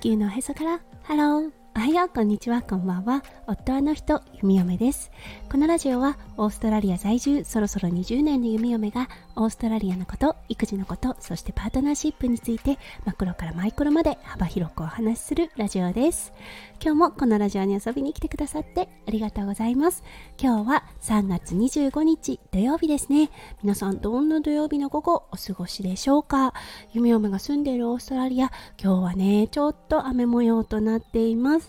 地球のおへそから。ハロー。おはようこんにちはこんばんは夫はの人弓嫁ですこのラジオはオーストラリア在住そろそろ20年の弓嫁がオーストラリアのこと育児のことそしてパートナーシップについてマクロからマイクロまで幅広くお話しするラジオです今日もこのラジオに遊びに来てくださってありがとうございます今日は3月25日土曜日ですね皆さんどんな土曜日の午後お過ごしでしょうか弓嫁が住んでいるオーストラリア今日はねちょっと雨模様となっています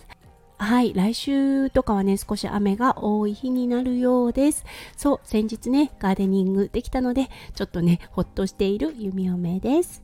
はい来週とかはね少し雨が多い日になるようですそう先日ねガーデニングできたのでちょっとねほっとしている弓嫁です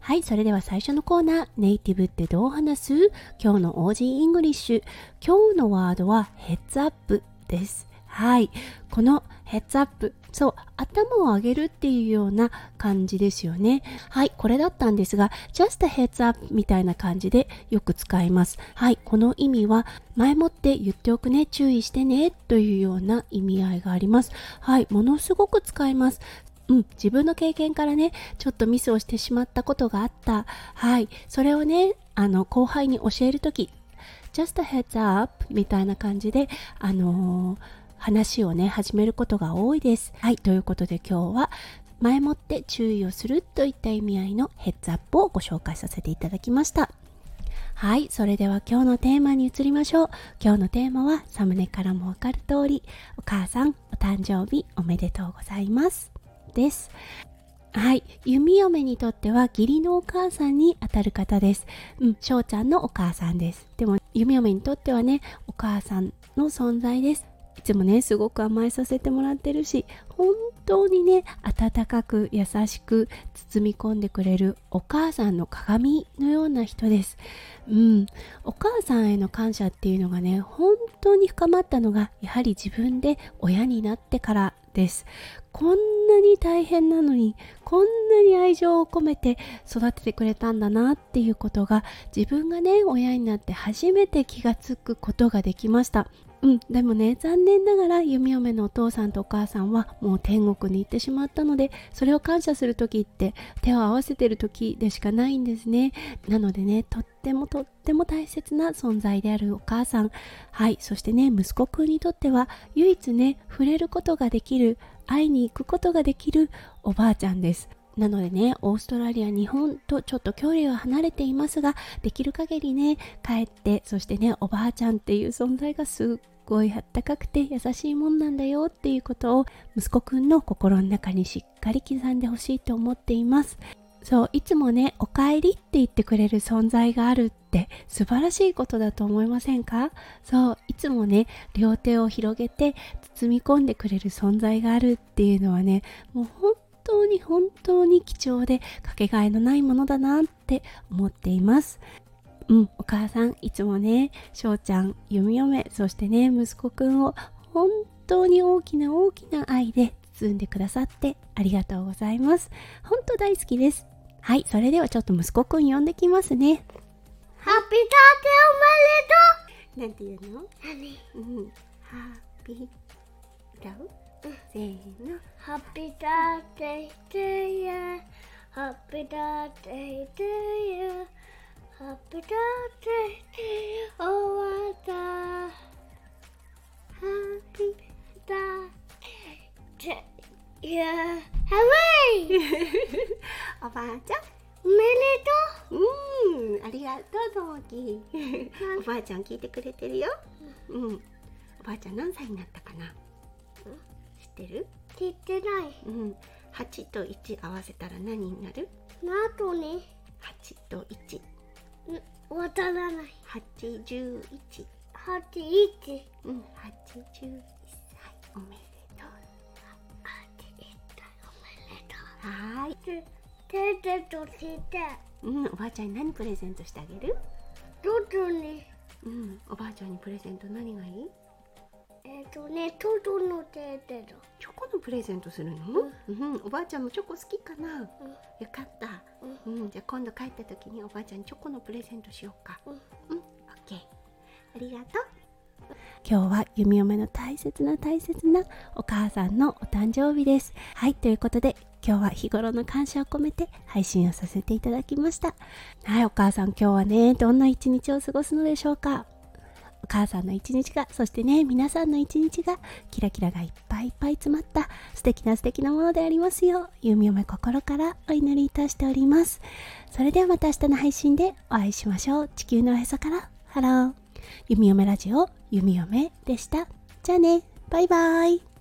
はい、それでは最初のコーナー、ネイティブってどう話す？今日の Aussie English。今日のワードは Heads up です。はい、この Heads up そう頭を上げるっていうような感じですよねはいこれだったんですが just a heads up みたいな感じでよく使いますはいこの意味は前もって言っておくね注意してねというような意味合いがありますはいものすごく使いますうん、自分の経験からね、ちょっとミスをしてしまったことがあった。はい。それをね、あの、後輩に教えるとき、just a heads up みたいな感じで、あのー話をね始めることが多いですはいということで今日は前もって注意をするといった意味合いのヘッズアップをご紹介させていただきましたはい、それでは今日のテーマに移りましょう。今日のテーマはサムネからもわかる通り、お母さんお誕生日おめでとうございます。です。はい。弓嫁にとっては義理のお母さんにあたる方です。うん、翔ちゃんのお母さんです。でも、弓嫁にとってはね、お母さんの存在です。いつもねすごく甘えさせてもらってるし本当にね温かく優しく包み込んでくれるお母さんの鏡のような人です。うん。お母さんへの感謝っていうのがね本当に深まったのがやはり自分で親になってからです。こんなに大変なのにこんなに愛情を込めて育ててくれたんだなっていうことが自分がね親になって初めて気がつくことができました。うん、でもね残念ながら弓嫁のお父さんとお母さんはもう天国に行ってしまったのでそれを感謝する時って手を合わせてる時でしかないんですね。なのでねとってもとっても大切な存在であるお母さん。はいそしてね息子くんにとっては唯一ね触れることができる会いに行くことができるおばあちゃんです。なのでね、オーストラリア、日本とちょっと距離は離れていますが、できる限りね、帰って、そしてね、おばあちゃんっていう存在がすっごいあったかくて優しいもんなんだよっていうことを息子くんの心の中にしっかり刻んでほしいと思っています。そういつもね「おかえり」って言ってくれる存在があるって素晴らしいことだと思いませんか？そういつもね両手を広げて包み込んでくれる存在があるっていうのはねもう本当に本当に貴重でかけがえのないものだなって思っています。うん、お母さんいつもね翔ちゃん弓嫁そしてね息子くんを本当に大きな大きな愛で包んでくださってありがとうございます。本当大好きです。はいそれではちょっと息子くん呼んできますね。ハッピーターテおめでとう。なんて言うの？何？うん。ハッピー。ラブ？せーの。ハッピーターテイトゥーユーハッピーターテイトゥーユー Happy birthday, oh what Happy birthday, yeah. Hooray! おばあちゃんおめでとううんありがとうともきおばあちゃん聞いてくれてるようんおばあちゃん何歳になったかな知ってる知ってないうん8と1合わせたら何になるなとね8と1わからない。八十一。八一。うん、八十一歳おめでとう。八一歳おめでとう。はい。プレゼントして。うん、おばあちゃんに何プレゼントしてあげる？どうに。うん、おばあちゃんにプレゼント何がいい？えっ、ー、とね、トトのテーテチョコのプレゼントするの、うん、うん、おばあちゃんもチョコ好きかな、うん、よかった、うん、うん、じゃあ今度帰った時におばあちゃんにチョコのプレゼントしようか。うん、うん、オッケー。ありがとう。今日は弓嫁の大切な大切なお母さんのお誕生日です。はいということで今日は日頃の感謝を込めて配信をさせていただきました。はいお母さん今日はねどんな一日を過ごすのでしょうか？お母さんの一日がそしてね皆さんの一日がキラキラがいっぱいいっぱい詰まった素敵な素敵なものでありますよう弓嫁心からお祈りいたしております。それではまた明日の配信でお会いしましょう。地球のおへそから。ハロー。弓嫁ラジオ弓嫁でした。じゃあね。バイバイ。